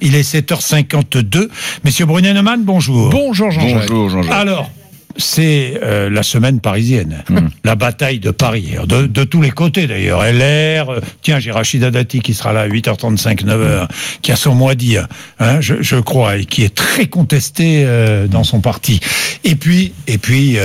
Il est 7h52. Monsieur Brunenemann, bonjour. Bonjour Jean-Jacques. Bonjour Jean-Jacques. Alors, c'est euh, la semaine parisienne, Hmm. la bataille de Paris, de, de tous les côtés d'ailleurs. LR, euh, tiens, j'ai Rachida Dati qui sera là à 8h35, 9h, qui a son mot à dire, hein, je, je crois, et qui est très contesté euh, dans son parti. Et puis, et puis,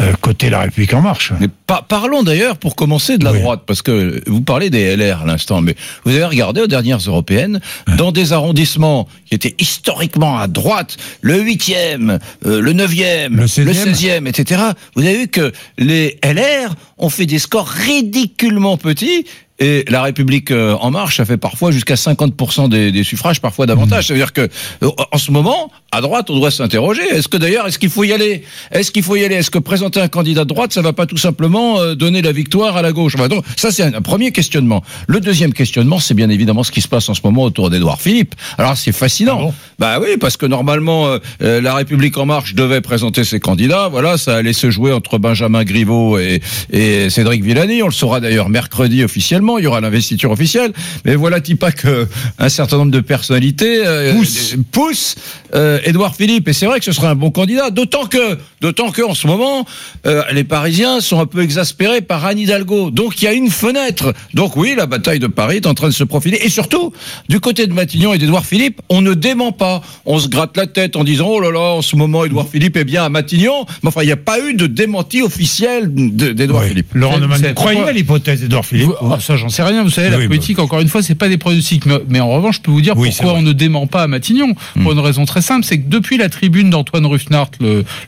euh, côté La République en marche. Mais pa- parlons d'ailleurs pour commencer de la Oui. droite, parce que vous parlez des LR à l'instant, mais vous avez regardé aux dernières européennes, dans des arrondissements qui étaient historiquement à droite, le 8e, euh, le 9e, Le 16e. 16e, etc., vous avez vu que les LR ont fait des scores ridiculement petits. Et la République euh, en marche, ça fait parfois jusqu'à 50% des, des suffrages, parfois davantage. Ça veut dire que euh, en ce moment, à droite, on doit s'interroger. Est-ce que d'ailleurs, est-ce qu'il faut y aller? Est-ce qu'il faut y aller? Est-ce que présenter un candidat de droite, ça va pas tout simplement euh, donner la victoire à la gauche? Enfin, donc, Ça, c'est un, un premier questionnement. Le deuxième questionnement, c'est bien évidemment ce qui se passe en ce moment autour d'Édouard Philippe. Alors, c'est fascinant. Ah bon? Bah oui, parce que normalement, euh, la République en marche devait présenter ses candidats. Voilà, ça allait se jouer entre Benjamin Griveaux et, et Cédric Villani. On le saura d'ailleurs mercredi officiellement. Il y aura l'investiture officielle. Mais voilà, pas que un certain nombre de personnalités euh, Poussent. poussent euh, Philippe. Et c'est vrai que ce serait un bon candidat. D'autant que, d'autant que en ce moment, euh, les Parisiens sont un peu exaspérés par Anne Hidalgo. Donc il y a une fenêtre. Donc oui, la bataille de Paris est en train de se profiler. Et surtout, du côté de Matignon et d'Édouard Philippe, on ne dément pas. On se gratte la tête en disant oh là là, en ce moment, Édouard Philippe est bien à Matignon. Mais enfin, il n'y a pas eu de démenti officiel de- d'Édouard Oui. Philippe. Laurent Neumann, croyez à l'hypothèse d'Edouard Philippe Vous- ah, ça, j'en sais rien. Vous savez, la Oui, bah politique, encore une fois, c'est pas des pronostics. Mais, mais en revanche, je peux vous dire Oui, pourquoi on ne dément pas à Matignon. Pour une raison très simple, c'est que depuis la tribune d'Antoine Ruffnart,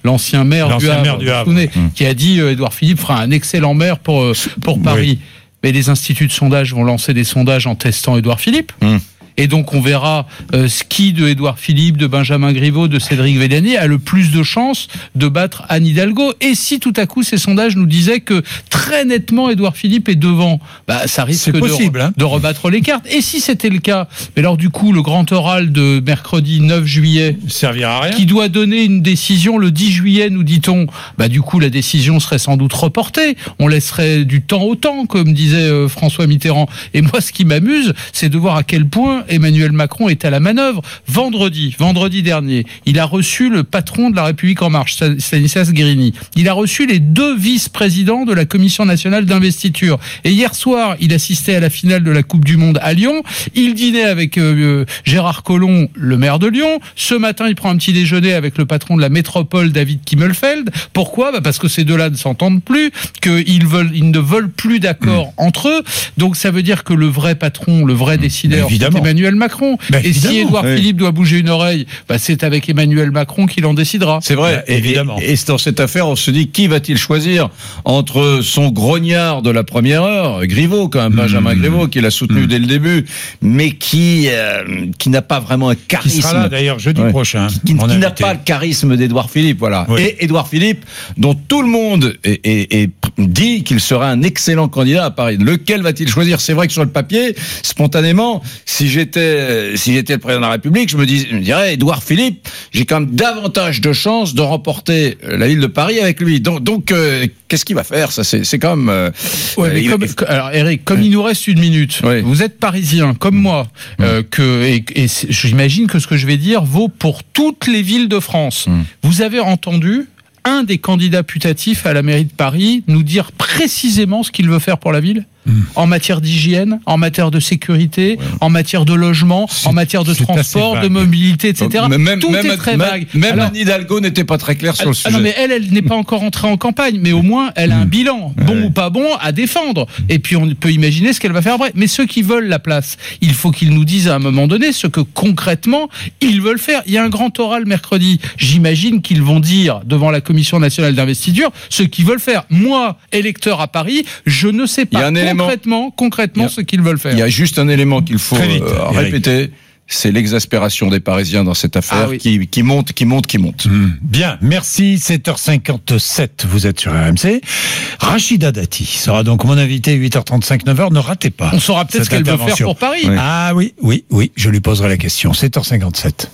l'ancien maire, du Havre, maire du vous vous Havre. souvenez, qui a dit euh, Édouard Philippe fera un excellent maire pour, euh, pour Paris. Mais les instituts de sondage vont lancer des sondages en testant Édouard Philippe. Mm. Et donc on verra euh, ce qui de Édouard Philippe, de Benjamin Griveaux, de Cédric Villani a le plus de chances de battre Anne Hidalgo. Et si tout à coup ces sondages nous disaient que très nettement Édouard Philippe est devant, bah ça risque de, hein. de rebattre les cartes. Et si c'était le cas, mais alors du coup le grand oral de mercredi 9 juillet servira à rien. qui doit donner une décision le 10 juillet, nous dit-on. Bah du coup, la décision serait sans doute reportée. On laisserait du temps au temps, comme disait euh, François Mitterrand. Et moi, ce qui m'amuse, c'est de voir à quel point Emmanuel Macron est à la manœuvre. Vendredi, vendredi dernier, il a reçu le patron de la République en marche, Stan- Stanislas Guérini. Il a reçu les deux vice-présidents de la Commission nationale d'investiture. Et hier soir, il assistait à la finale de la Coupe du Monde à Lyon. Il dînait avec euh, euh, Gérard Collomb, le maire de Lyon. Ce matin, il prend un petit déjeuner avec le patron de la métropole, David Kimmelfeld. Pourquoi? Bah Parce que ces deux-là ne s'entendent plus, qu'ils veulent, ils ne veulent plus d'accord entre eux. Donc ça veut dire que le vrai patron, le vrai décideur, Bah, c'est évidemment. Emmanuel Macron. Bah, Et si. Édouard Oui. Philippe doit bouger une oreille, bah, c'est avec Emmanuel Macron qu'il en décidera. C'est vrai, et- évidemment. Et, et dans cette affaire, on se dit qui va-t-il choisir entre son grognard de la première heure, Griveaux, quand même, Benjamin Mmh. Griveaux, qui l'a soutenu dès le début, mais qui euh, qui n'a pas vraiment un Qui charisme. sera là d'ailleurs jeudi Ouais. prochain. qui, mon qui n'a pas le charisme d'Édouard Philippe, voilà. Oui. Et Édouard Philippe, dont tout le monde est, est- est- dit qu'il sera un excellent candidat à Paris. Lequel va-t-il choisir? C'est vrai que sur le papier, spontanément, si j'étais si j'étais le président de la République, je me, dis, je me dirais Édouard Philippe, j'ai quand même davantage de chances de remporter euh, la ville de Paris avec lui. Donc, donc euh, qu'est-ce qu'il va faire? Ça, c'est quand même. euh, Ouais, euh, mais comme- alors Eric, comme il nous reste une minute, Oui. vous êtes parisien comme moi, euh, que et, j'imagine que ce que je vais dire vaut pour toutes les villes de France. Mm. Vous avez entendu un des candidats putatifs à la mairie de Paris nous dire précisément ce qu'il veut faire pour la ville? En matière d'hygiène, en matière de sécurité, en matière de logement, en matière de transport, de mobilité, etc. Donc, même, Tout même, est très même- vague. Même Alors- Anne Hidalgo n'était pas très claire sur le ah sujet. non, mais elle, elle n'est pas encore entrée en campagne, mais au moins elle a un bilan, bon ou pas bon, à défendre. Et puis on peut imaginer ce qu'elle va faire après. Mais ceux qui veulent la place, il faut qu'ils nous disent à un moment donné ce que concrètement ils veulent faire. Il y a un grand oral mercredi. J'imagine qu'ils vont dire devant la Commission nationale d'investiture ce qu'ils veulent faire. Moi, électeur à Paris, je ne sais Il y a pas un élément- concrètement, concrètement a- ce qu'ils veulent faire. Il y a juste un élément qu'il faut vite, euh, répéter, c'est l'exaspération des Parisiens dans cette affaire Ah oui. qui, qui monte, qui monte, qui monte. Hmm. Bien, merci. 7h57, vous êtes sur RMC. Rachida Dati sera donc mon invité 8h35, 9h. Ne ratez pas. On saura peut-être ce qu'elle veut faire pour Paris. Oui. Ah oui, oui, oui, je lui poserai la question. 7h57.